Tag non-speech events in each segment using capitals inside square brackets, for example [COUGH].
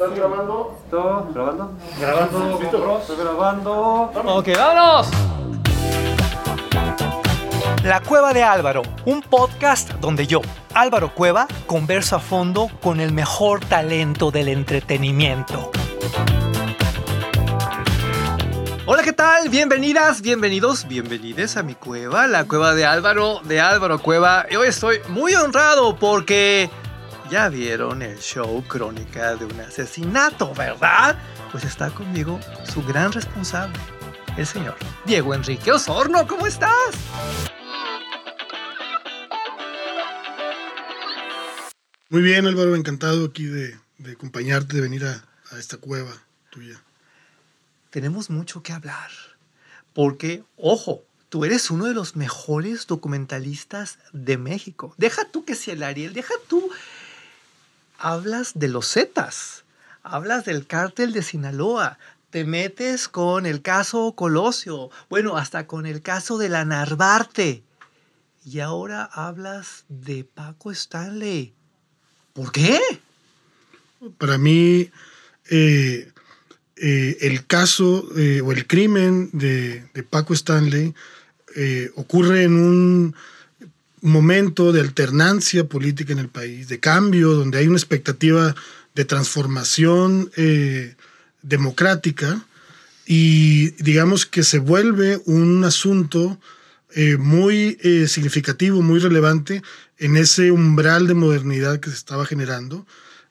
¿Estás grabando? ¿Todo? ¿Grabando? Grabando. ¿Listo? Estoy grabando. Ok, vámonos. La Cueva de Álvaro, un podcast donde yo, Álvaro Cueva, converso a fondo con el mejor talento del entretenimiento. Hola, ¿qué tal? Bienvenidas, bienvenidos, bienvenides a mi cueva, la cueva de Álvaro, de Álvaro Cueva. Y hoy estoy muy honrado porque ya vieron el show Crónica de un asesinato, ¿verdad? Pues está conmigo su gran responsable, el señor Diego Enrique Osorno. ¿Cómo estás? Muy bien, Álvaro, encantado aquí de, de acompañarte, de venir a, a esta cueva tuya. tenemos mucho que hablar. Porque, ojo, tú eres uno de los mejores documentalistas de México. Deja tú que sea el Ariel, deja tú. Hablas de los Zetas, hablas del cártel de Sinaloa, te metes con el caso Colosio, bueno, hasta con el caso de la Narvarte. Y ahora hablas de Paco Stanley. ¿Por qué? Para mí, eh, eh, el caso eh, o el crimen de, de Paco Stanley ocurre en un momento de alternancia política en el país, de cambio, donde hay una expectativa de transformación eh, democrática y digamos que se vuelve un asunto eh, muy eh, significativo, muy relevante en ese umbral de modernidad que se estaba generando.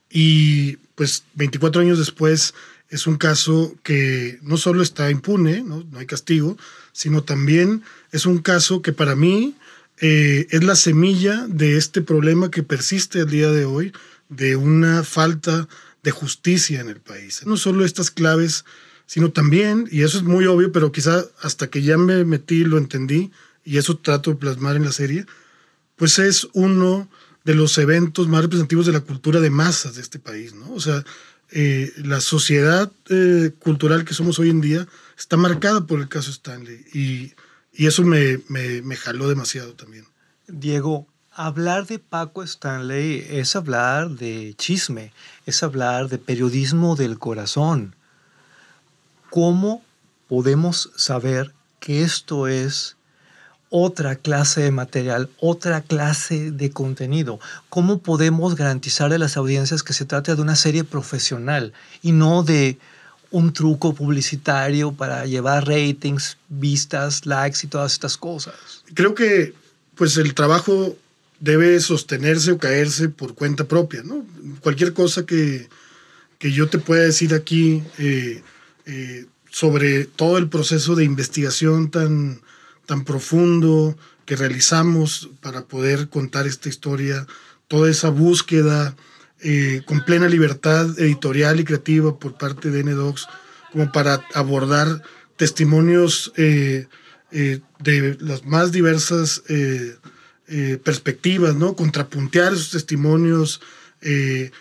Y pues 24 años después es un caso que no solo está impune, no, no hay castigo, sino también es un caso que para mí eh, es la semilla de este problema que persiste al día de hoy, de una falta de justicia en el país. No solo estas claves, sino también, y eso es muy obvio, pero quizá hasta que ya me metí lo entendí, y eso trato de plasmar en la serie, pues es uno de los eventos más representativos de la cultura de masas de este país, ¿no? O sea, eh, la sociedad eh, cultural que somos hoy en día está marcada por el caso Stanley y, y eso me, me, jaló demasiado también. Diego, hablar de Paco Stanley es hablar de chisme, es hablar de periodismo del corazón. ¿Cómo podemos saber que esto es otra clase de material, otra clase de contenido? ¿Cómo podemos garantizar a las audiencias que se trata de una serie profesional y no de un truco publicitario para llevar ratings, vistas, likes y todas estas cosas? Creo que pues el trabajo debe sostenerse o caerse por cuenta propia, ¿no? Cualquier cosa que, que yo te pueda decir aquí eh, eh, sobre todo el proceso de investigación tan, tan profundo que realizamos para poder contar esta historia, toda esa búsqueda eh, con plena libertad editorial y creativa por parte de NDocs, como para abordar testimonios eh, eh, de las más diversas eh, eh, perspectivas, ¿no? Contrapuntear esos testimonios, eh,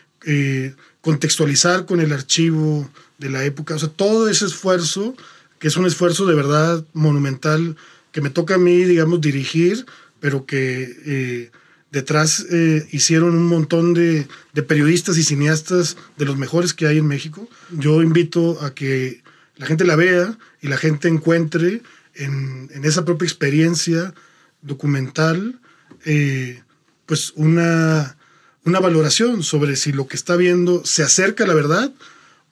contextualizar con el archivo de la época, o sea, todo ese esfuerzo, que es un esfuerzo de verdad monumental, que me toca a mí, digamos, dirigir, pero que detrás eh, hicieron un montón de, de periodistas y cineastas de los mejores que hay en México. Yo invito a que la gente la vea y la gente encuentre en, en esa propia experiencia documental, eh, pues una, una valoración sobre si lo que está viendo se acerca a la verdad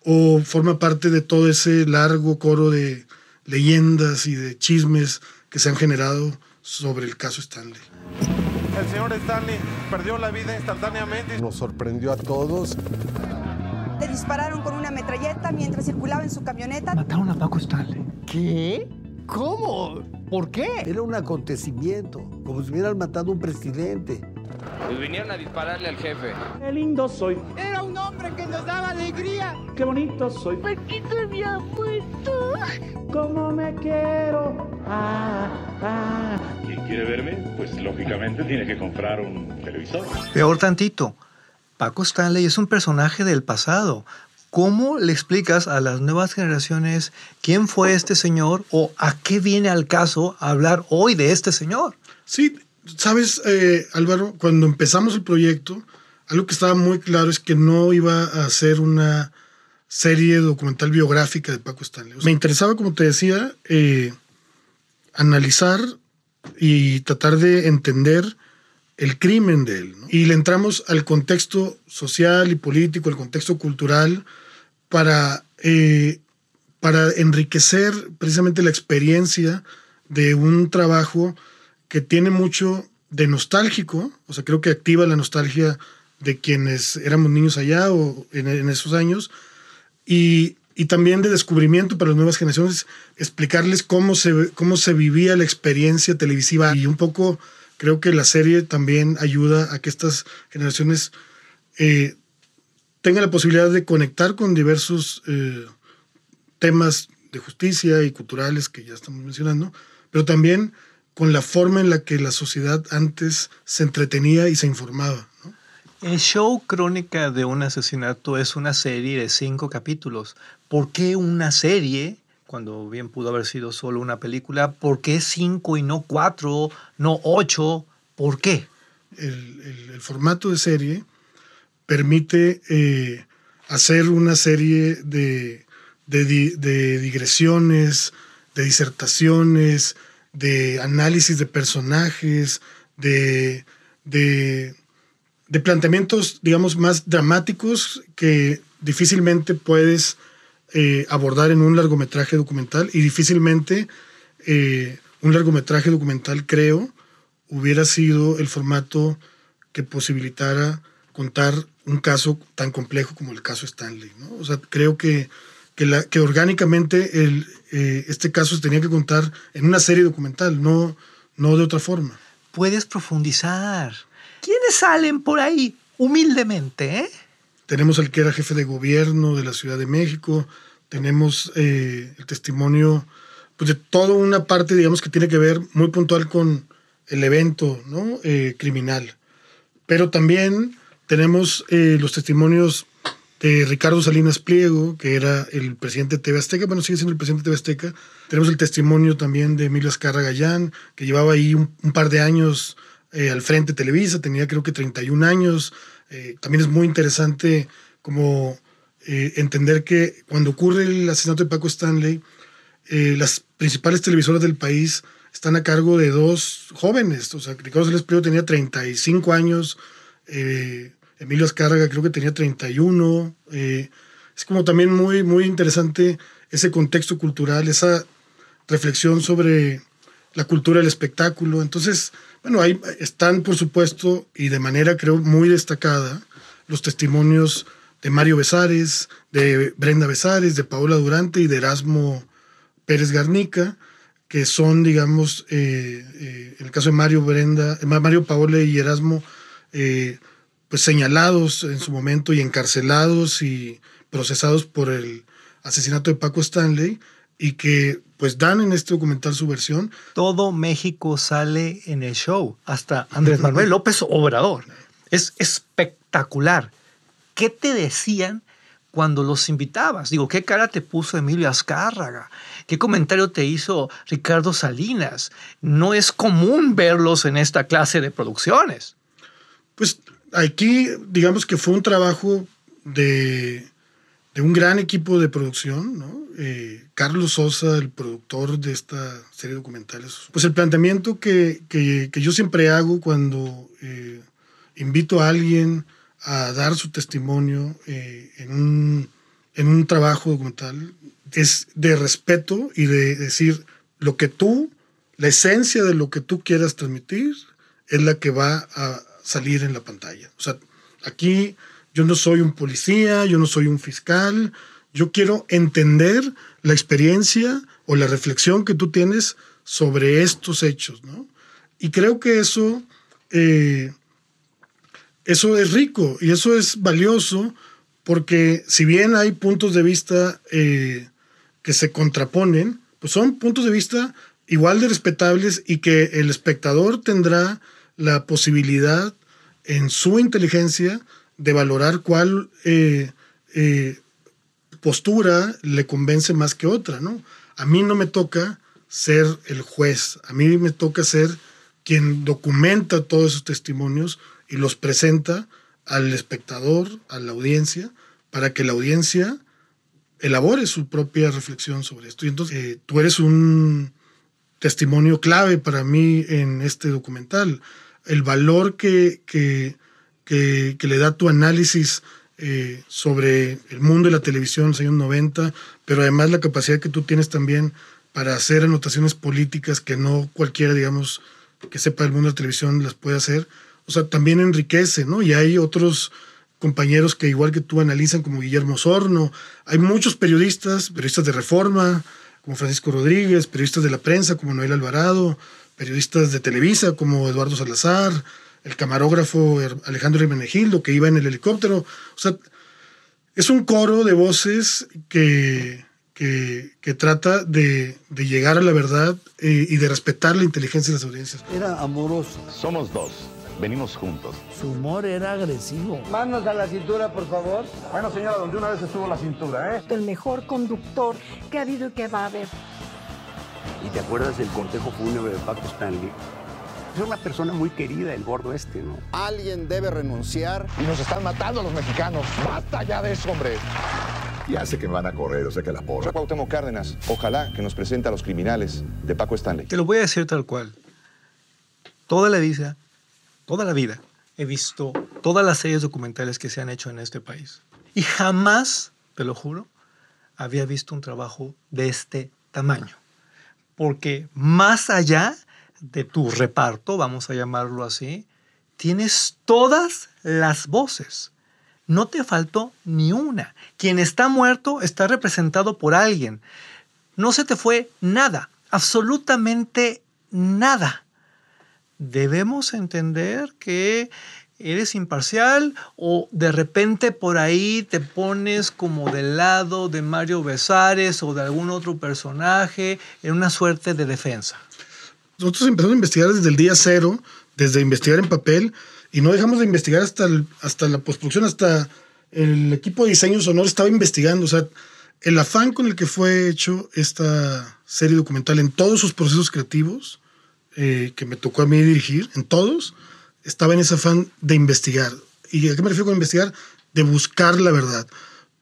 o forma parte de todo ese largo coro de leyendas y de chismes que se han generado sobre el caso Stanley. El señor Stanley perdió la vida instantáneamente. Nos sorprendió a todos. Le dispararon con una metralleta mientras circulaba en su camioneta. Mataron a Paco Stanley. ¿Qué? ¿Cómo? ¿Por qué? Era un acontecimiento, como si hubieran matado a un presidente. Pues vinieron a dispararle al jefe. Qué lindo soy, Era un hombre que nos daba alegría. qué bonito soy, Paquito había puesto. cómo me quiero. Ah, ah. Quien quiere verme, pues lógicamente tiene que comprar un televisor. Peor tantito, Paco Stanley es un personaje del pasado. ¿Cómo le explicas a las nuevas generaciones quién fue este señor o a qué viene al caso hablar hoy de este señor? Sí, sabes, eh, Álvaro, cuando empezamos el proyecto, algo que estaba muy claro es que no iba a ser una serie documental biográfica de Paco Stanley. O sea, me interesaba, como te decía, eh, analizar y tratar de entender el crimen de él. Y le entramos al contexto social y político, al contexto cultural, para, eh, para enriquecer precisamente la experiencia de un trabajo que tiene mucho de nostálgico, o sea, creo que activa la nostalgia de quienes éramos niños allá o en esos años, y, y, también de descubrimiento para las nuevas generaciones, explicarles cómo se, cómo se vivía la experiencia televisiva y un poco creo que la serie también ayuda a que estas generaciones eh, tengan la posibilidad de conectar con diversos eh, temas de justicia y culturales que ya estamos mencionando, pero también con la forma en la que la sociedad antes se entretenía y se informaba. El show Crónica de un asesinato es una serie de cinco capítulos. ¿Por qué una serie? Cuando bien pudo haber sido solo una película. ¿Por qué cinco y no cuatro, no ocho? ¿Por qué? El, el, formato de serie permite eh, hacer una serie de, de, de, digresiones, de disertaciones, de análisis de personajes, de, de, de, planteamientos, digamos, más dramáticos que difícilmente puedes eh, abordar en un largometraje documental y difícilmente eh, un largometraje documental, creo, hubiera sido el formato que posibilitara contar un caso tan complejo como el caso Stanley. ¿no? O sea, creo que, que, la, que orgánicamente el, eh, este caso se tenía que contar en una serie documental, no, no de otra forma. Puedes profundizar. ¿Quiénes salen por ahí humildemente? Eh? Tenemos al que era jefe de gobierno de la Ciudad de México, tenemos eh, el testimonio pues, de toda una parte, digamos, que tiene que ver muy puntual con el evento ¿no? Eh, criminal. Pero también tenemos eh, los testimonios de Ricardo Salinas Pliego, que era el presidente de TV Azteca, bueno, sigue siendo el presidente de TV Azteca. Tenemos el testimonio también de Emilio Azcarra Gallán, que llevaba ahí un, un par de años eh, al frente de Televisa, tenía creo que 31 años. Eh, también es muy interesante como eh, entender que cuando ocurre el asesinato de Paco Stanley, las principales televisoras del país están a cargo de dos jóvenes. O sea, Ricardo Salinas Pliego tenía 35 años, eh, Emilio Azcárraga creo que tenía 31. Eh, es como también muy, muy interesante ese contexto cultural, esa reflexión sobre la cultura del espectáculo. Entonces, bueno, ahí están, por supuesto, y de manera creo muy destacada, los testimonios de Mario Besares, de Brenda Besares, de Paola Durante y de Erasmo Pérez Garnica, que son, digamos, eh, eh, en el caso de Mario Brenda, Mario Paola y Erasmo, eh, pues señalados en su momento y encarcelados y procesados por el asesinato de Paco Stanley y que pues dan en este documental su versión. Todo México sale en el show, hasta Andrés Manuel [LAUGHS] López Obrador. Es espectacular. ¿Qué te decían cuando los invitabas? Digo, ¿qué cara te puso Emilio Azcárraga? ¿Qué comentario te hizo Ricardo Salinas? No es común verlos en esta clase de producciones. Pues aquí, digamos que fue un trabajo de, un gran equipo de producción, ¿no? Eh, Carlos Sosa, el productor de esta serie de documentales. Pues el planteamiento que yo siempre hago cuando eh, invito a alguien a dar su testimonio eh, en, un, en un trabajo documental es de respeto y de decir lo que tú, la esencia de lo que tú quieras transmitir es la que va a salir en la pantalla. O sea, aquí yo no soy un policía, yo no soy un fiscal, yo quiero entender la experiencia o la reflexión que tú tienes sobre estos hechos, ¿no? Y creo que eso, eh, eso es rico y eso es valioso porque si bien hay puntos de vista eh, que se contraponen, pues son puntos de vista igual de respetables y que el espectador tendrá la posibilidad en su inteligencia de valorar cuál eh, eh, postura le convence más que otra, ¿no? A mí no me toca ser el juez, a mí me toca ser quien documenta todos esos testimonios y los presenta al espectador, a la audiencia, para que la audiencia elabore su propia reflexión sobre esto. Y entonces eh, tú eres un testimonio clave para mí en este documental. El valor que, que, que, que le da tu análisis eh, sobre el mundo de la televisión en los años 90, pero además la capacidad que tú tienes también para hacer anotaciones políticas que no cualquiera, digamos, que sepa del mundo de la televisión las puede hacer. O sea, también enriquece, ¿no? Y hay otros compañeros que igual que tú analizan, como Guillermo Sorno. Hay muchos periodistas, periodistas de Reforma, como Francisco Rodríguez, periodistas de la prensa, como Noel Alvarado, periodistas de Televisa, como Eduardo Salazar, el camarógrafo Alejandro Hermenegildo, que iba en el helicóptero. O sea, es un coro de voces que, que, que trata de, de, llegar a la verdad eh, y de respetar la inteligencia de las audiencias. Era amoroso. Somos dos. Venimos juntos. Su humor era agresivo. Manos a la cintura, por favor. Bueno, señora, donde una vez estuvo la cintura, ¿eh? El mejor conductor que ha habido y que va a haber. ¿Y te acuerdas del cortejo fúnebre de Paco Stanley? Es una persona muy querida, el gordo este, ¿no? Alguien debe renunciar. Y nos están matando a los mexicanos. ¡Basta ya de eso, hombre! Ya sé que me van a correr, o sea que la porra. Cuauhtémoc Cárdenas, ojalá que nos presente a los criminales de Paco Stanley. Te lo voy a decir tal cual. Toda la vida, toda la vida, he visto todas las series documentales que se han hecho en este país. Y jamás, te lo juro, había visto un trabajo de este tamaño. Porque más allá de tu reparto, vamos a llamarlo así, tienes todas las voces. No te faltó ni una. Quien está muerto está representado por alguien. No se te fue nada, absolutamente nada. Debemos entender que eres imparcial o de repente por ahí te pones como del lado de Mario Besares o de algún otro personaje en una suerte de defensa. Nosotros empezamos a investigar desde el día cero, desde investigar en papel, y no dejamos de investigar hasta, hasta la postproducción, hasta el equipo de diseño sonoro estaba investigando. O sea, el afán con el que fue hecho esta serie documental en todos sus procesos creativos, eh, que me tocó a mí dirigir, en todos, estaba en ese afán de investigar. ¿Y a qué me refiero con investigar? De buscar la verdad,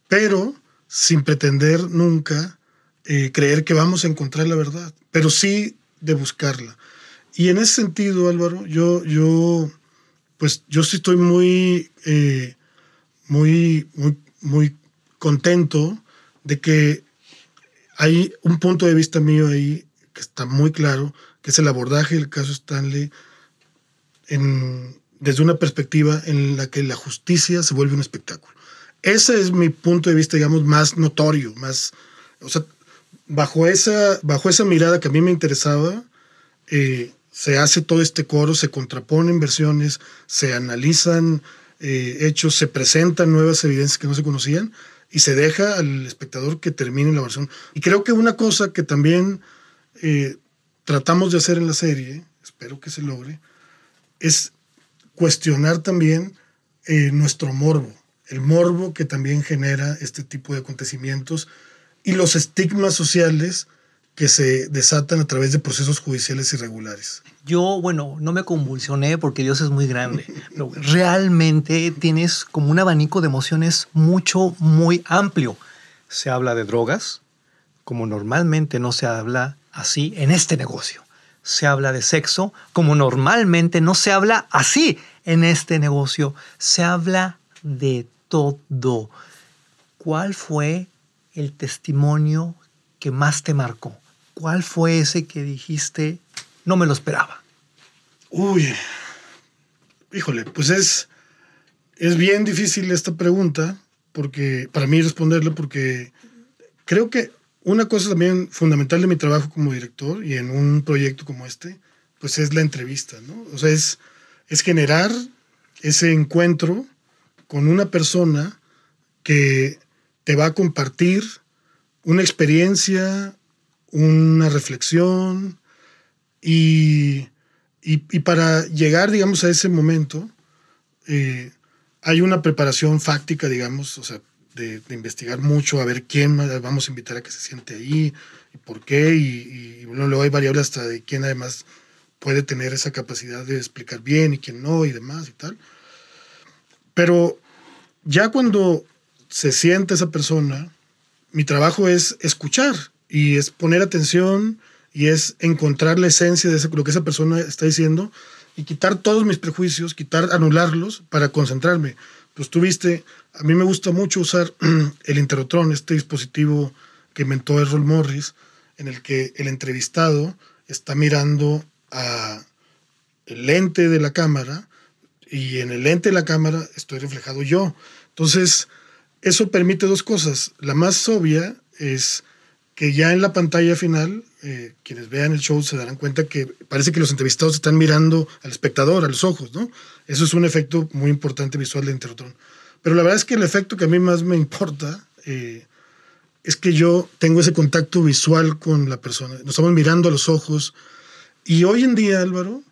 pero sin pretender nunca eh, creer que vamos a encontrar la verdad, pero sí de buscarla. Y en ese sentido, Álvaro, yo, yo, pues yo sí estoy muy, eh, muy, muy, muy contento de que hay un punto de vista mío ahí que está muy claro, que es el abordaje del caso Stanley desde una perspectiva en la que la justicia se vuelve un espectáculo. Ese es mi punto de vista, digamos, más notorio, más, o sea, bajo esa, bajo esa mirada que a mí me interesaba, eh, se hace todo este coro, se contraponen versiones, se analizan eh, hechos, se presentan nuevas evidencias que no se conocían y se deja al espectador que termine la versión. Y creo que una cosa que también eh, tratamos de hacer en la serie, espero que se logre, es cuestionar también eh, nuestro morbo, el morbo que también genera este tipo de acontecimientos y los estigmas sociales que se desatan a través de procesos judiciales irregulares. Yo, bueno, no me convulsioné porque Dios es muy grande, [LAUGHS] pero realmente tienes como un abanico de emociones mucho, muy amplio. Se habla de drogas, como normalmente no se habla así en este negocio. Se habla de sexo, como normalmente no se habla así en este negocio. Se habla de todo. ¿Cuál fue el testimonio que más te marcó? ¿Cuál fue ese que dijiste, no me lo esperaba? Uy, híjole, pues es, es bien difícil esta pregunta, porque para mí responderla, porque creo que una cosa también fundamental de mi trabajo como director y en un proyecto como este, pues es la entrevista, ¿no? O sea, es, es generar ese encuentro con una persona que te va a compartir una experiencia, una reflexión y, y, para llegar, digamos, a ese momento, eh, hay una preparación fáctica, digamos, o sea, de, investigar mucho, a ver quién vamos a invitar a que se siente ahí y por qué, y, y luego hay variables hasta de quién además puede tener esa capacidad de explicar bien y quién no y demás y tal. Pero ya cuando se siente esa persona, mi trabajo es escuchar y es poner atención y es encontrar la esencia de lo que esa persona está diciendo y quitar todos mis prejuicios, quitar, anularlos para concentrarme. Pues tú viste, a mí me gusta mucho usar [CLEARS THROAT] el interrotron, este dispositivo que inventó Errol Morris, en el que el entrevistado está mirando a el lente de la cámara y en el lente de la cámara estoy reflejado yo. Entonces, eso permite dos cosas. La más obvia es que ya en la pantalla final, eh, quienes vean el show se darán cuenta que parece que los entrevistados están mirando al espectador, a los ojos, ¿no? Eso es un efecto muy importante visual de Interrotron. Pero la verdad es que el efecto que a mí más me importa eh, es que yo tengo ese contacto visual con la persona. Nos estamos mirando a los ojos. Y hoy en día, Álvaro,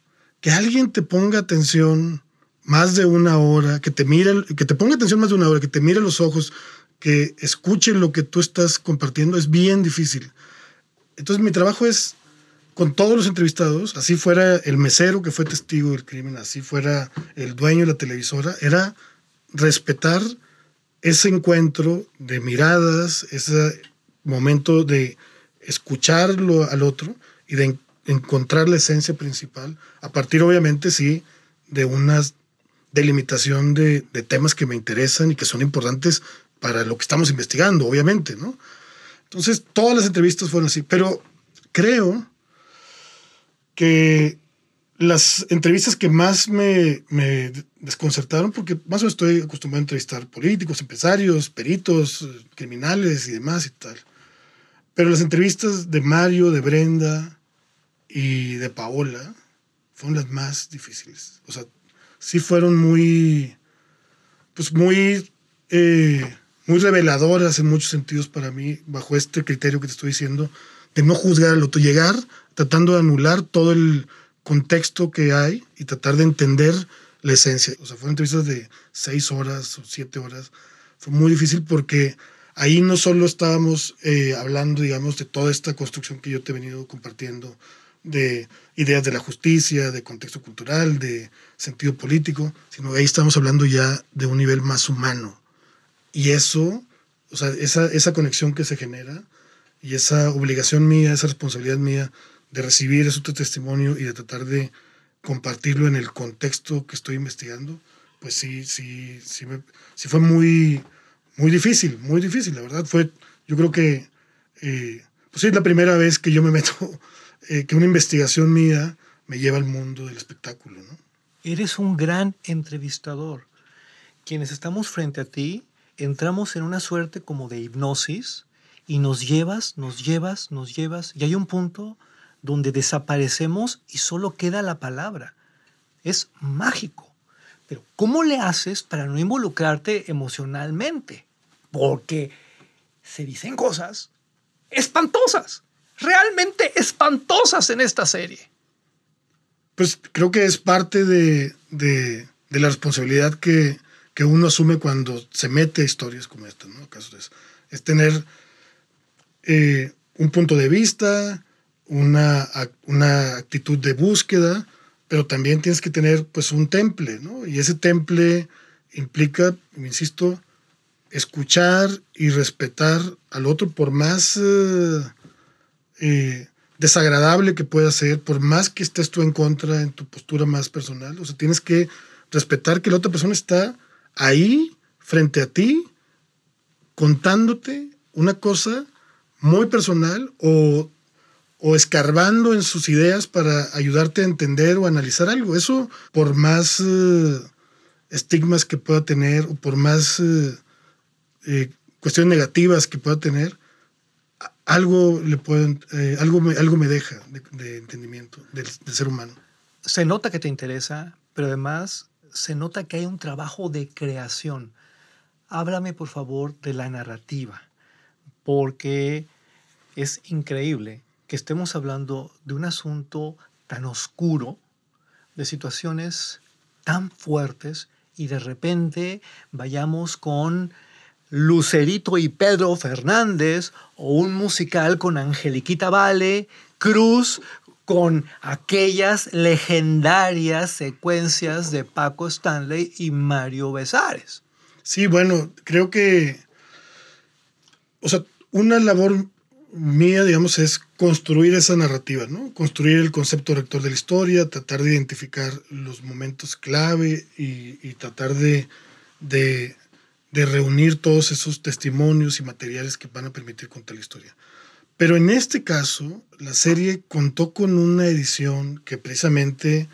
que alguien te ponga atención más de una hora, que te mire, que te ponga atención más de una hora, que te mire a los ojos, que escuche lo que tú estás compartiendo, es bien difícil. Entonces mi trabajo es con todos los entrevistados, así fuera el mesero que fue testigo del crimen, así fuera el dueño de la televisora, era respetar ese encuentro de miradas, ese momento de escucharlo al otro y de encontrar la esencia principal, a partir obviamente sí de una delimitación de, de temas que me interesan y que son importantes para lo que estamos investigando, obviamente, ¿no? Entonces, todas las entrevistas fueron así, pero creo que las entrevistas que más me, me, desconcertaron, porque más o menos estoy acostumbrado a entrevistar políticos, empresarios, peritos, criminales y demás y tal. Pero las entrevistas de Mario, de Brenda y de Paola fueron las más difíciles. O sea, sí fueron muy, pues muy, eh, muy reveladoras en muchos sentidos para mí, bajo este criterio que te estoy diciendo, de no juzgar al otro, llegar tratando de anular todo el contexto que hay y tratar de entender la esencia. O sea, fueron entrevistas de seis horas o siete horas. Fue muy difícil porque ahí no solo estábamos eh, hablando, digamos, de toda esta construcción que yo te he venido compartiendo, de ideas de la justicia, de contexto cultural, de sentido político, sino ahí estamos hablando ya de un nivel más humano. Y eso, o sea, esa, esa conexión que se genera y esa obligación mía, esa responsabilidad mía de recibir ese testimonio y de tratar de compartirlo en el contexto que estoy investigando, pues sí, sí, sí, me, sí fue muy, muy difícil, muy difícil, la verdad. Fue, yo creo que, eh, pues sí, es la primera vez que yo me meto, [LAUGHS] eh, que una investigación mía me lleva al mundo del espectáculo, ¿no? Eres un gran entrevistador. Quienes estamos frente a ti, entramos en una suerte como de hipnosis y nos llevas, nos llevas, nos llevas, y hay un punto donde desaparecemos y solo queda la palabra. Es mágico. Pero ¿cómo le haces para no involucrarte emocionalmente? Porque se dicen cosas espantosas, realmente espantosas en esta serie. Pues creo que es parte de, de, la responsabilidad que, que, uno asume cuando se mete a historias como esta, ¿no? Es, es tener eh, un punto de vista, una, una actitud de búsqueda, pero también tienes que tener pues un temple, ¿no? Y ese temple implica, insisto, escuchar y respetar al otro por más eh, eh, desagradable que pueda ser, por más que estés tú en contra en tu postura más personal. O sea, tienes que respetar que la otra persona está ahí, frente a ti, contándote una cosa muy personal o o escarbando en sus ideas para ayudarte a entender o analizar algo. Eso, por más eh, estigmas que pueda tener o por más eh, eh, cuestiones negativas que pueda tener, algo, le algo, me, algo me deja de, entendimiento del, del ser humano. Se nota que te interesa, pero además se nota que hay un trabajo de creación. Háblame, por favor, de la narrativa, porque es increíble que estemos hablando de un asunto tan oscuro, de situaciones tan fuertes, y de repente vayamos con Lucerito y Pedro Fernández, o un musical con Angeliquita Vale, Cruz, con aquellas legendarias secuencias de Paco Stanley y Mario Besares. Sí, bueno, creo que, o sea, una labor mía, digamos, es construir esa narrativa, ¿no? Construir el concepto rector de la historia, tratar de identificar los momentos clave y, y tratar de, de, de, reunir todos esos testimonios y materiales que van a permitir contar la historia. Pero en este caso, la serie contó con una edición que precisamente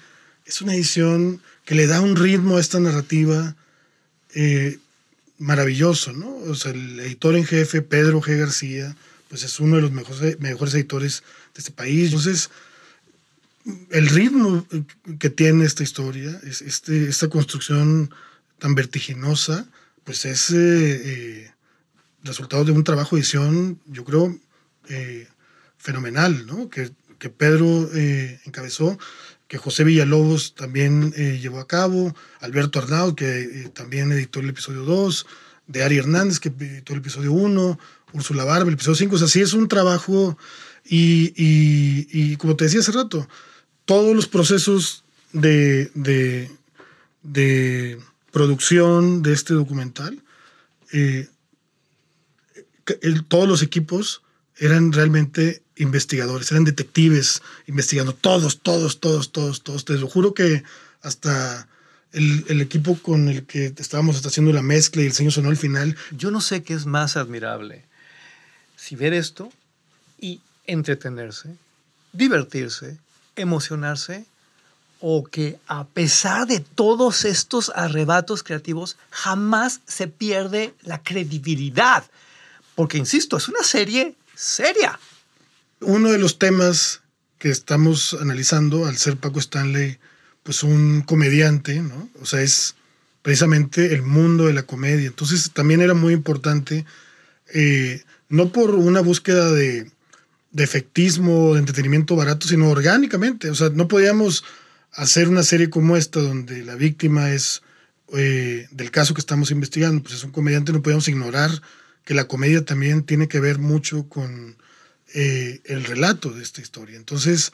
es una edición que le da un ritmo a esta narrativa eh, maravilloso, ¿no? O sea, el editor en jefe, Pedro G. García, pues es uno de los mejores, mejores editores de este país. Entonces, el ritmo que tiene esta historia, es este, esta construcción tan vertiginosa, pues es eh, eh, resultado de un trabajo de edición, yo creo, eh, fenomenal, ¿no? Que, que Pedro eh, encabezó, que José Villalobos también llevó a cabo, Alberto Arnaud, que también editó el episodio 2, de Ari Hernández, que editó el episodio 1, Úrsula Barba, el episodio 5, o sea, sí es un trabajo y, y, como te decía hace rato, todos los procesos de, de, producción de este documental, eh, todos los equipos eran realmente investigadores, eran detectives investigando, todos, todos, todos, todos, todos. Te lo juro que hasta el, el, equipo con el que estábamos haciendo la mezcla y el señor sonó al final. Yo no sé qué es más admirable, si ver esto y entretenerse, divertirse, emocionarse, o que a pesar de todos estos arrebatos creativos, jamás se pierde la credibilidad. Porque, insisto, es una serie seria. Uno de los temas que estamos analizando, al ser Paco Stanley, pues un comediante, ¿no? O sea, es precisamente el mundo de la comedia. Entonces también era muy importante, eh, no por una búsqueda de, de efectismo, de entretenimiento barato, sino orgánicamente. O sea, no podíamos hacer una serie como esta, donde la víctima es eh, del caso que estamos investigando, pues es un comediante, no podíamos ignorar que la comedia también tiene que ver mucho con eh, el relato de esta historia. Entonces,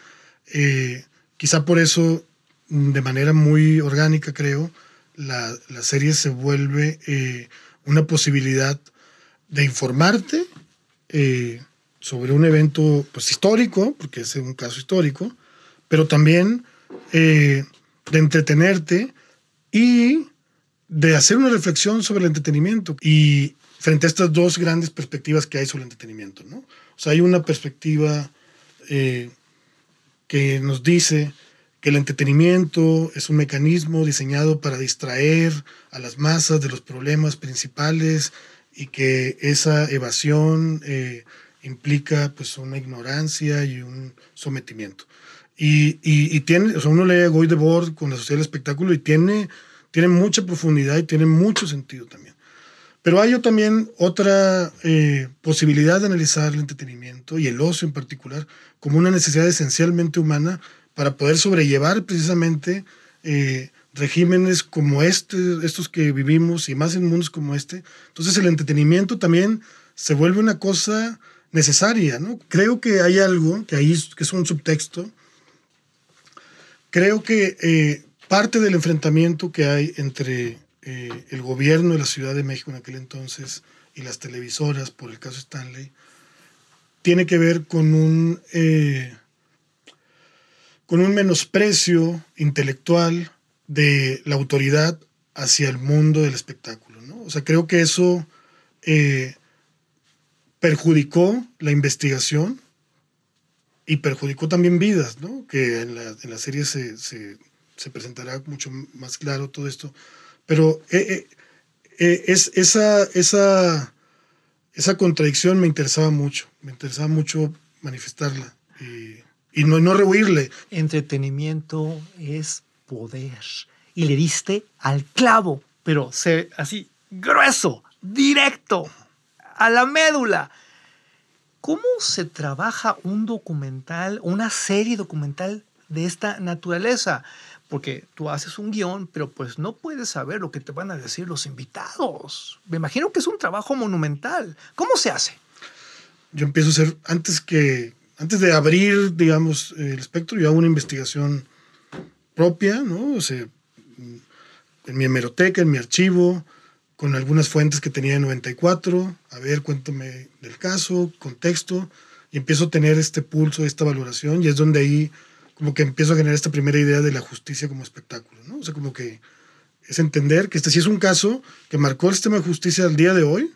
eh, quizá por eso, de manera muy orgánica, creo, la, la serie se vuelve una posibilidad de informarte eh, sobre un evento pues, histórico, porque es un caso histórico, pero también eh, de entretenerte y de hacer una reflexión sobre el entretenimiento. Y frente a estas dos grandes perspectivas que hay sobre el entretenimiento. ¿no? Hay una perspectiva eh, que nos dice que el entretenimiento es un mecanismo diseñado para distraer a las masas de los problemas principales y que esa evasión eh, implica pues una ignorancia y un sometimiento. Y, y, y tiene, o sea, uno lee Goy de Bord con la sociedad del espectáculo y tiene, tiene mucha profundidad y tiene mucho sentido también. Pero hay también otra eh, posibilidad de analizar el entretenimiento y el ocio en particular como una necesidad esencialmente humana para poder sobrellevar precisamente eh, regímenes como este, estos que vivimos y más en mundos como este. Entonces el entretenimiento también se vuelve una cosa necesaria, ¿no? Creo que hay algo que ahí que es un subtexto. Creo que eh, parte del enfrentamiento que hay entre eh, el gobierno de la Ciudad de México en aquel entonces y las televisoras, por el caso Stanley, tiene que ver con un, eh, con un menosprecio intelectual de la autoridad hacia el mundo del espectáculo. ¿no? O sea, creo que eso eh, perjudicó la investigación y perjudicó también vidas, ¿no? que en la, en la serie se, se, se presentará mucho más claro todo esto. Pero eh, eh, es, esa, esa, esa contradicción me interesaba mucho, me interesaba mucho manifestarla y, y no, no rehuirle. Entretenimiento es poder. Y le diste al clavo, pero se, así, grueso, directo, a la médula. ¿Cómo se trabaja un documental, una serie documental de esta naturaleza? porque tú haces un guion, pero pues no puedes saber lo que te van a decir los invitados. Me imagino que es un trabajo monumental. ¿Cómo se hace? Yo empiezo a hacer, antes que, antes de abrir, digamos, el espectro, yo hago una investigación propia, ¿no? O sea, en mi hemeroteca, en mi archivo, con algunas fuentes que tenía en 94, a ver, cuéntame del caso, contexto, y empiezo a tener este pulso, esta valoración, y es donde ahí como que empiezo a generar esta primera idea de la justicia como espectáculo, ¿no? O sea, como que es entender que este sí es un caso que marcó el sistema de justicia al día de hoy,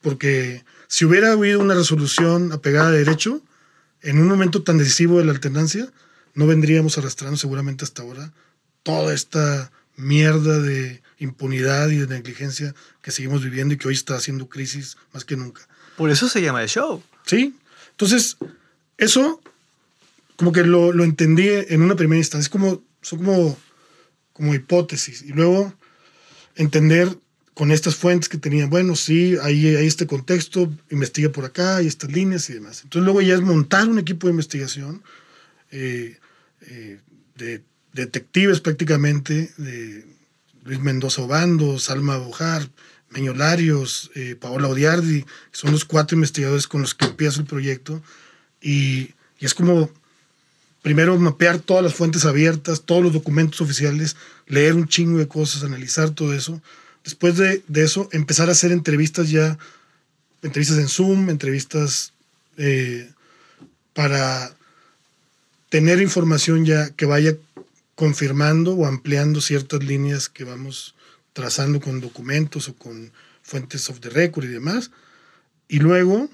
porque si hubiera habido una resolución apegada a derecho, en un momento tan decisivo de la alternancia, no vendríamos arrastrando seguramente hasta ahora toda esta mierda de impunidad y de negligencia que seguimos viviendo y que hoy está haciendo crisis más que nunca. Por eso se llama el show. Sí. Entonces, eso como que lo, lo entendí en una primera instancia. Es como, son como, como hipótesis. Y luego entender con estas fuentes que tenía, bueno, sí, hay, hay este contexto, investiga por acá, hay estas líneas y demás. Entonces luego ya es montar un equipo de investigación eh, eh, de detectives prácticamente, de Luis Mendoza Obando, Salma Bojar, Meñolarios, eh, Paola Odiardi, son los cuatro investigadores con los que empiezo el proyecto. Y, y es como primero mapear todas las fuentes abiertas, todos los documentos oficiales, leer un chingo de cosas, analizar todo eso. Después de, de eso, empezar a hacer entrevistas ya, entrevistas en Zoom, entrevistas eh, para tener información ya que vaya confirmando o ampliando ciertas líneas que vamos trazando con documentos o con fuentes of the record y demás. Y luego,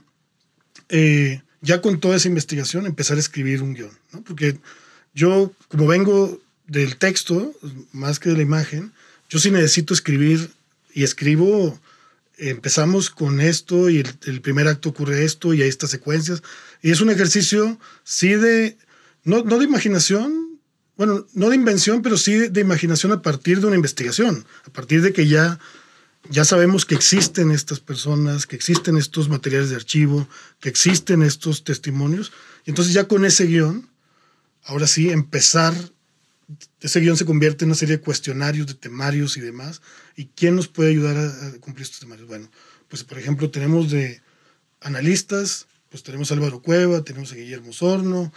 eh, ya con toda esa investigación, empezar a escribir un guion, ¿no? Porque yo, como vengo del texto, más que de la imagen, yo sí necesito escribir y escribo, empezamos con esto y el, el primer acto ocurre esto y hay estas secuencias. Y es un ejercicio, sí, de, no, no de imaginación, bueno, no de invención, pero sí de, imaginación a partir de una investigación, a partir de que ya, ya sabemos que existen estas personas, que existen estos materiales de archivo, que existen estos testimonios. Y entonces ya con ese guion, ahora sí, empezar, ese guion se convierte en una serie de cuestionarios, de temarios y demás. ¿Y quién nos puede ayudar a, a cumplir estos temarios? Bueno, pues por ejemplo tenemos de analistas, pues tenemos a Álvaro Cueva, tenemos a Guillermo Sorno,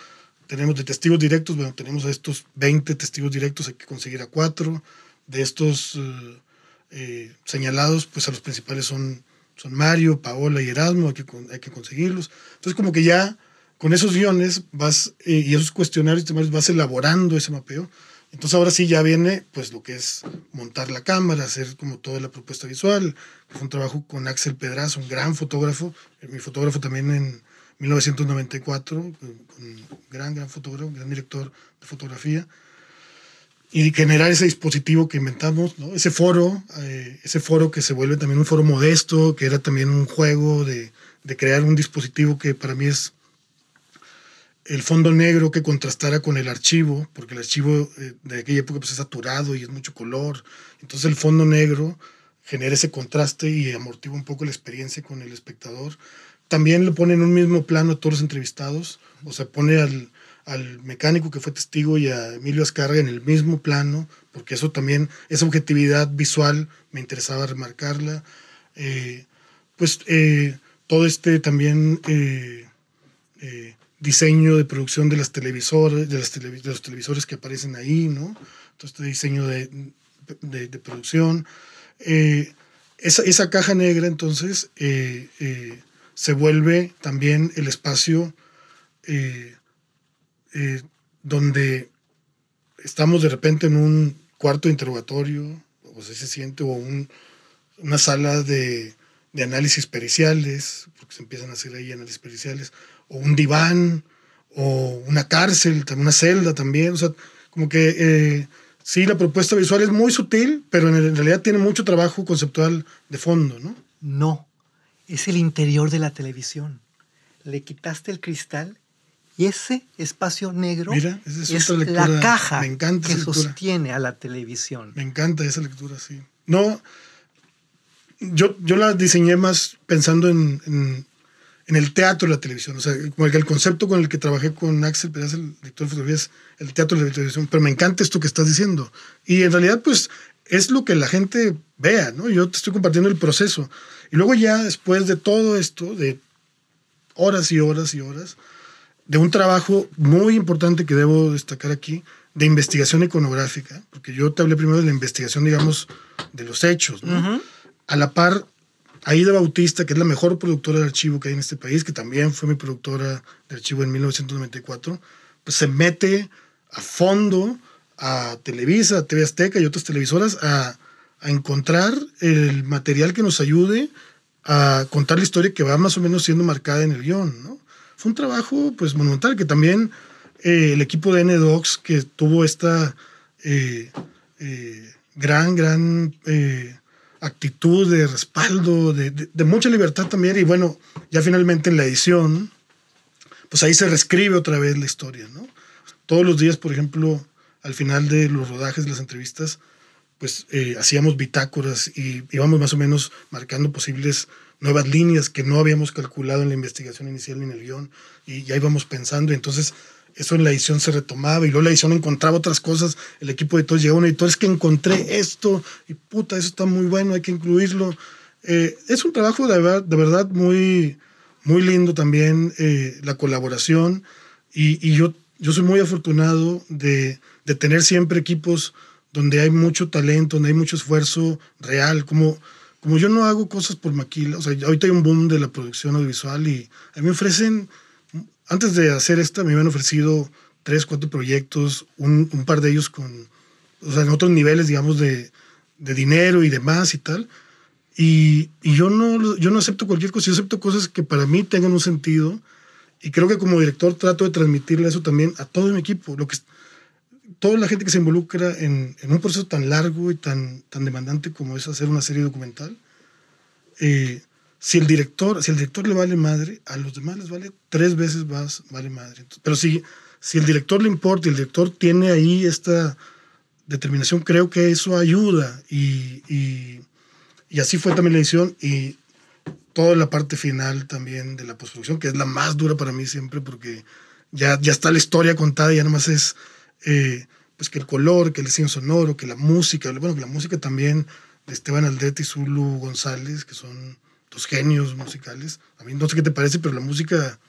tenemos de testigos directos, bueno, tenemos a estos 20 testigos directos, hay que conseguir a cuatro. De estos eh, eh, señalados, pues a los principales son, son Mario, Paola y Erasmo, hay que, hay que conseguirlos. Entonces, como que ya con esos guiones vas, eh, y esos cuestionarios vas elaborando ese mapeo. Entonces ahora sí ya viene pues lo que es montar la cámara, hacer como toda la propuesta visual. Fue un trabajo con Axel Pedraza, un gran fotógrafo, mi fotógrafo también en, 1994, un gran, gran fotógrafo, gran director de fotografía, y generar ese dispositivo que inventamos, ¿no? ese foro, eh, ese foro que se vuelve también un foro modesto, que era también un juego de, de crear un dispositivo que para mí es el fondo negro que contrastara con el archivo, porque el archivo eh, de aquella época pues, es saturado y es mucho color, entonces el fondo negro genera ese contraste y amortigua un poco la experiencia con el espectador también lo pone en un mismo plano a todos los entrevistados, o sea, pone al, al mecánico que fue testigo y a Emilio Azcárraga en el mismo plano, porque eso también, esa objetividad visual me interesaba remarcarla. Eh, pues eh, todo este también eh, diseño de producción de las televisores, de, los televisores que aparecen ahí, ¿no? Todo este diseño de, de, de producción. esa, esa, caja negra, entonces, se vuelve también el espacio eh, eh, donde estamos de repente en un cuarto de interrogatorio, o se siente, o un, una sala de, de, análisis periciales, porque se empiezan a hacer ahí análisis periciales, o un diván, o una cárcel, una celda también, o sea, como que eh, sí, la propuesta visual es muy sutil, pero en realidad tiene mucho trabajo conceptual de fondo, ¿no? No, es el interior de la televisión. Le quitaste el cristal y ese espacio negro Mira, es, es la caja Me encanta que sostiene a la televisión. Me encanta esa lectura, sí. No, yo, yo la diseñé más pensando en, en, en el teatro de la televisión. O sea, como el, concepto con el que trabajé con Axel Pérez, el director de fotografía, es el teatro de la televisión. Pero me encanta esto que estás diciendo. Y en realidad, pues, es lo que la gente vea, ¿no? Yo te estoy compartiendo el proceso. Y luego ya después de todo esto, de horas y horas y horas, de un trabajo muy importante que debo destacar aquí, de investigación iconográfica, porque yo te hablé primero de la investigación, digamos, de los hechos, ¿no? Uh -huh. a la par, Aida Bautista, que es la mejor productora de archivo que hay en este país, que también fue mi productora de archivo en 1994, pues se mete a fondo a Televisa, a TV Azteca y otras televisoras a, a encontrar el material que nos ayude a contar la historia que va más o menos siendo marcada en el guion, ¿no? Fue un trabajo pues monumental que también eh, el equipo de N-Docs que tuvo esta eh, eh, gran, gran actitud de respaldo, de, mucha libertad también y bueno, ya finalmente en la edición, pues ahí se reescribe otra vez la historia, ¿no? Todos los días, por ejemplo, al final de los rodajes, de las entrevistas, pues eh, hacíamos bitácoras y íbamos más o menos marcando posibles nuevas líneas que no habíamos calculado en la investigación inicial ni en el guion y ya íbamos pensando. Entonces eso en la edición se retomaba y luego la edición encontraba otras cosas, el equipo de editores llegó a un editor, es que encontré esto y puta, eso está muy bueno, hay que incluirlo. Eh, es un trabajo de verdad, de verdad muy, muy lindo también eh, la colaboración. Y, y, yo, yo soy muy afortunado de, de tener siempre equipos donde hay mucho talento, donde hay mucho esfuerzo real, como, como yo no hago cosas por maquila, o sea, ahorita hay un boom de la producción audiovisual y a mí me ofrecen, antes de hacer esta, me habían ofrecido tres, cuatro proyectos, un, un par de ellos con, o sea, en otros niveles, digamos, de, de dinero y demás y tal. Y, y, yo, no, yo no acepto cualquier cosa, yo acepto cosas que para mí tengan un sentido. Y creo que como director trato de transmitirle eso también a todo mi equipo. Lo que, toda la gente que se involucra en, en, un proceso tan largo y tan, tan demandante como es hacer una serie documental, eh, si el director, si el director le vale madre, a los demás les vale tres veces más vale madre. Pero si, si el director le importa el director tiene ahí esta determinación, creo que eso ayuda. Y, y, y así fue también la edición y toda la parte final también de la postproducción, que es la más dura para mí siempre porque ya, ya está la historia contada y ya nomás es eh, pues que el color, que el diseño sonoro, que la música, bueno, que la música también de Esteban Aldrete y Zulu González, que son dos genios musicales. A mí no sé qué te parece, pero la música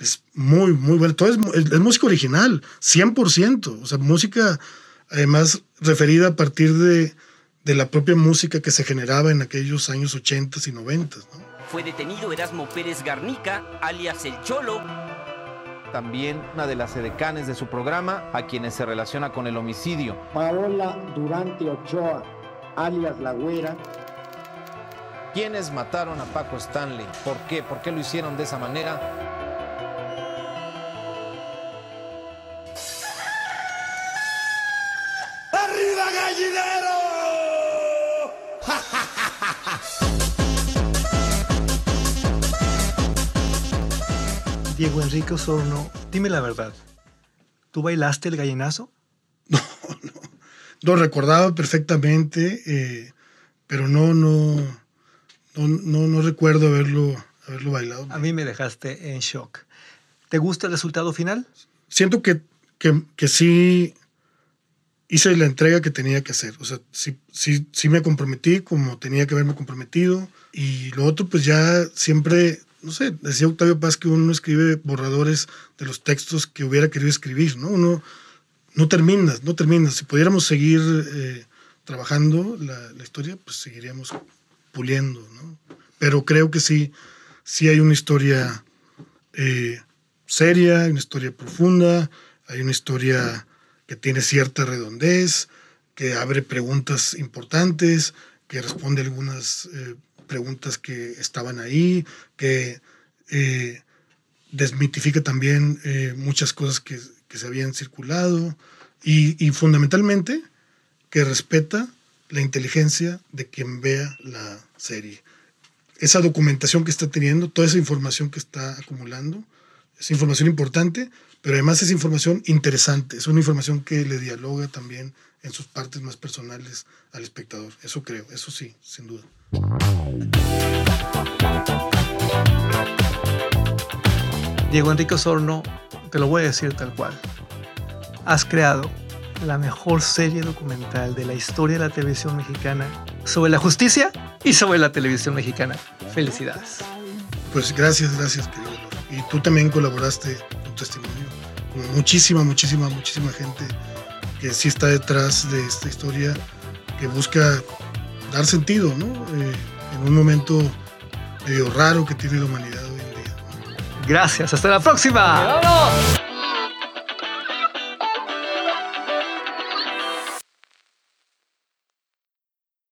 es muy, muy buena. Todo es, es, música original, 100%. O sea, música además referida a partir de, de, la propia música que se generaba en aquellos años 80 y 90. ¿no? Fue detenido Erasmo Pérez Garnica, alias El Cholo, también una de las edecanes de su programa, a quienes se relaciona con el homicidio. Paola Durante Ochoa, alias La Güera. ¿Quiénes mataron a Paco Stanley? ¿Por qué? ¿Por qué lo hicieron de esa manera? Diego Enrique Osorno, dime la verdad. ¿Tú bailaste el gallinazo? [LAUGHS] No, no. Lo recordaba perfectamente, eh, pero no, no, no, no, no recuerdo haberlo, haberlo bailado. A mí me dejaste en shock. ¿Te gusta el resultado final? Siento que, que, que sí hice la entrega que tenía que hacer. O sea, sí, sí, sí me comprometí como tenía que haberme comprometido. Y lo otro, pues ya siempre no sé, decía Octavio Paz que uno escribe borradores de los textos que hubiera querido escribir, ¿no? Uno no termina, no termina. Si pudiéramos seguir eh, trabajando la, la, historia, pues seguiríamos puliendo, ¿no? Pero creo que sí, sí hay una historia eh, seria, una historia profunda, hay una historia que tiene cierta redondez, que abre preguntas importantes, que responde algunas eh, preguntas que estaban ahí, que eh, desmitifica también eh, muchas cosas que, que, se habían circulado y, y, fundamentalmente que respeta la inteligencia de quien vea la serie. Esa documentación que está teniendo, toda esa información que está acumulando, es información importante, pero además es información interesante, es una información que le dialoga también en sus partes más personales al espectador. Eso creo, eso sí, sin duda. Diego Enrique Osorno, te lo voy a decir tal cual. Has creado la mejor serie documental de la historia de la televisión mexicana sobre la justicia y sobre la televisión mexicana. Felicidades. Pues gracias, gracias, querido. Y tú también colaboraste con testimonio. Como muchísima, muchísima, muchísima gente que sí está detrás de esta historia, que busca dar sentido, ¿no? Eh, en un momento medio raro que tiene la humanidad hoy en día. Gracias, hasta la próxima. ¡Vámonos!